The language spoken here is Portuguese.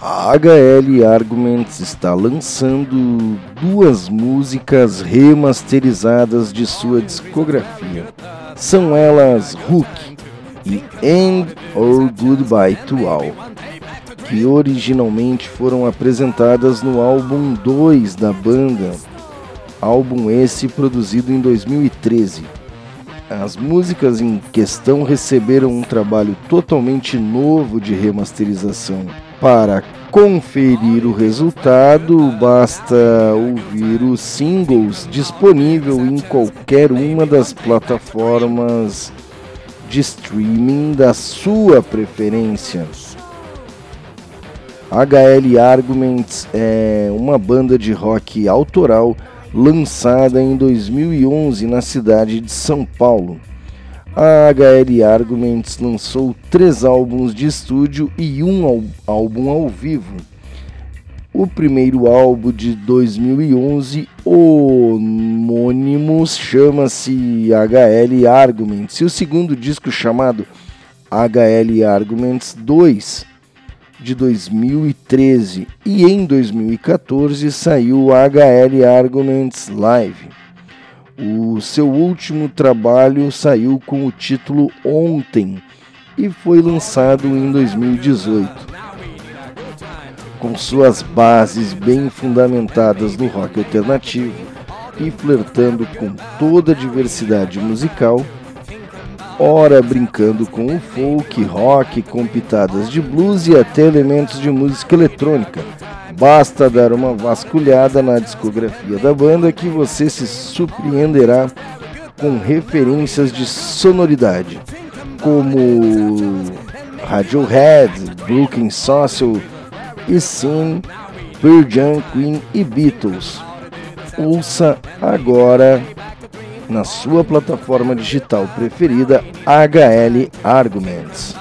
A HL Arguments está lançando duas músicas remasterizadas de sua discografia. São elas Hook e End or Goodbye to All, que originalmente foram apresentadas no álbum 2 da banda, álbum esse produzido em 2013. As músicas em questão receberam um trabalho totalmente novo de remasterização para conferir o resultado, basta ouvir os singles disponível em qualquer uma das plataformas de streaming da sua preferência. HL Arguments é uma banda de rock autoral lançada em 2011 na cidade de São Paulo a HL Arguments lançou três álbuns de estúdio e um álbum ao vivo. O primeiro álbum de 2011, homônimo, chama-se HL Arguments, e o segundo disco chamado HL Arguments 2 de 2013 e em 2014 saiu HL Arguments Live. O seu último trabalho saiu com o título Ontem e foi lançado em 2018. Com suas bases bem fundamentadas no rock alternativo e flertando com toda a diversidade musical, ora brincando com o folk, rock, com pitadas de blues e até elementos de música eletrônica Basta dar uma vasculhada na discografia da banda que você se surpreenderá com referências de sonoridade, como Radiohead, Brooklyn Social, e sim Jam, Queen e Beatles. Ouça agora na sua plataforma digital preferida HL Arguments.